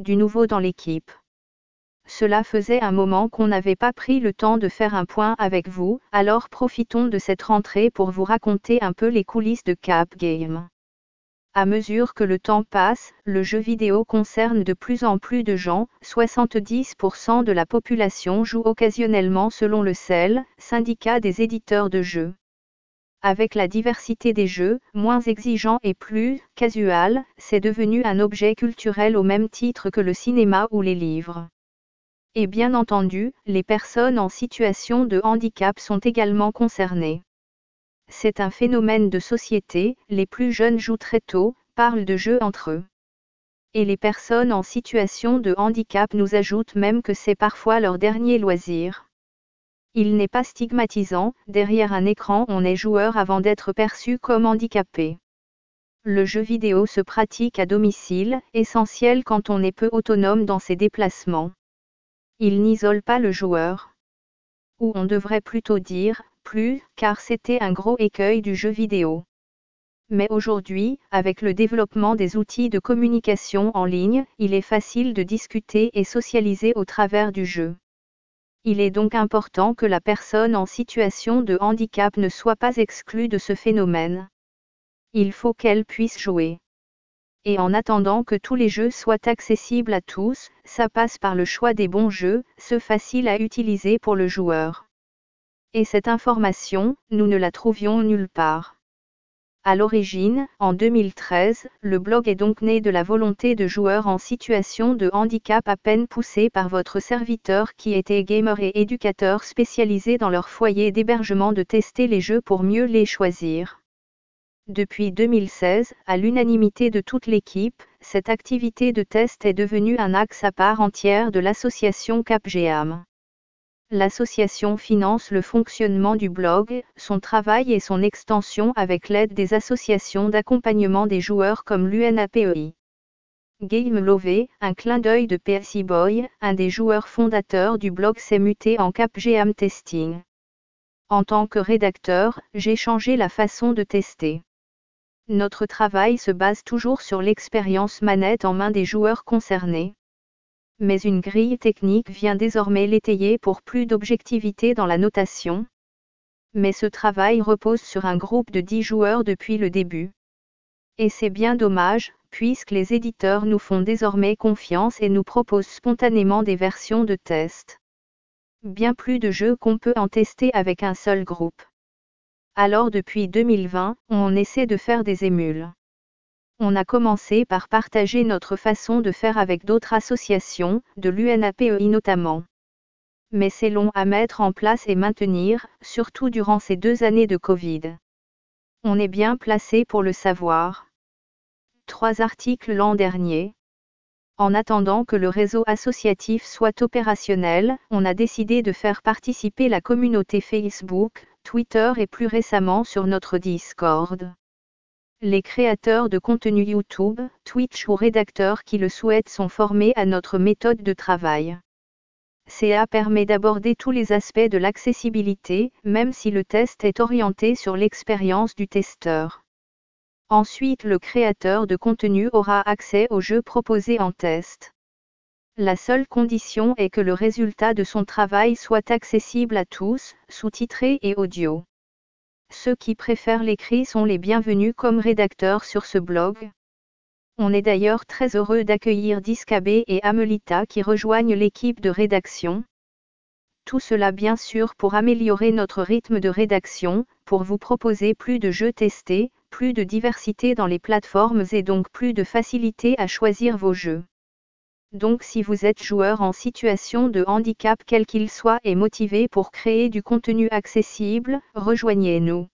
du nouveau dans l'équipe. Cela faisait un moment qu'on n'avait pas pris le temps de faire un point avec vous, alors profitons de cette rentrée pour vous raconter un peu les coulisses de Cap Game. À mesure que le temps passe, le jeu vidéo concerne de plus en plus de gens, 70% de la population joue occasionnellement selon le CEL, syndicat des éditeurs de jeux. Avec la diversité des jeux, moins exigeants et plus casual, c'est devenu un objet culturel au même titre que le cinéma ou les livres. Et bien entendu, les personnes en situation de handicap sont également concernées. C'est un phénomène de société, les plus jeunes jouent très tôt, parlent de jeux entre eux. Et les personnes en situation de handicap nous ajoutent même que c'est parfois leur dernier loisir. Il n'est pas stigmatisant, derrière un écran on est joueur avant d'être perçu comme handicapé. Le jeu vidéo se pratique à domicile, essentiel quand on est peu autonome dans ses déplacements. Il n'isole pas le joueur. Ou on devrait plutôt dire, plus, car c'était un gros écueil du jeu vidéo. Mais aujourd'hui, avec le développement des outils de communication en ligne, il est facile de discuter et socialiser au travers du jeu. Il est donc important que la personne en situation de handicap ne soit pas exclue de ce phénomène. Il faut qu'elle puisse jouer. Et en attendant que tous les jeux soient accessibles à tous, ça passe par le choix des bons jeux, ce facile à utiliser pour le joueur. Et cette information, nous ne la trouvions nulle part. À l'origine, en 2013, le blog est donc né de la volonté de joueurs en situation de handicap à peine poussés par votre serviteur qui était gamer et éducateur spécialisé dans leur foyer d'hébergement de tester les jeux pour mieux les choisir. Depuis 2016, à l'unanimité de toute l'équipe, cette activité de test est devenue un axe à part entière de l'association CapGEAM. L'association finance le fonctionnement du blog, son travail et son extension avec l'aide des associations d'accompagnement des joueurs comme l'UNAPEI. Game Lové, un clin d'œil de PSI Boy, un des joueurs fondateurs du blog s'est muté en CapGM Testing. En tant que rédacteur, j'ai changé la façon de tester. Notre travail se base toujours sur l'expérience manette en main des joueurs concernés mais une grille technique vient désormais l'étayer pour plus d'objectivité dans la notation. Mais ce travail repose sur un groupe de 10 joueurs depuis le début. Et c'est bien dommage, puisque les éditeurs nous font désormais confiance et nous proposent spontanément des versions de test. Bien plus de jeux qu'on peut en tester avec un seul groupe. Alors depuis 2020, on essaie de faire des émules on a commencé par partager notre façon de faire avec d'autres associations, de l'UNAPEI notamment. Mais c'est long à mettre en place et maintenir, surtout durant ces deux années de Covid. On est bien placé pour le savoir. Trois articles l'an dernier. En attendant que le réseau associatif soit opérationnel, on a décidé de faire participer la communauté Facebook, Twitter et plus récemment sur notre Discord les créateurs de contenu YouTube, Twitch ou rédacteurs qui le souhaitent sont formés à notre méthode de travail. CA permet d'aborder tous les aspects de l'accessibilité, même si le test est orienté sur l'expérience du testeur. Ensuite, le créateur de contenu aura accès aux jeux proposés en test. La seule condition est que le résultat de son travail soit accessible à tous, sous-titré et audio. Ceux qui préfèrent l'écrit sont les bienvenus comme rédacteurs sur ce blog. On est d'ailleurs très heureux d'accueillir Discabé et Amelita qui rejoignent l'équipe de rédaction. Tout cela bien sûr pour améliorer notre rythme de rédaction, pour vous proposer plus de jeux testés, plus de diversité dans les plateformes et donc plus de facilité à choisir vos jeux. Donc si vous êtes joueur en situation de handicap quel qu'il soit et motivé pour créer du contenu accessible, rejoignez-nous.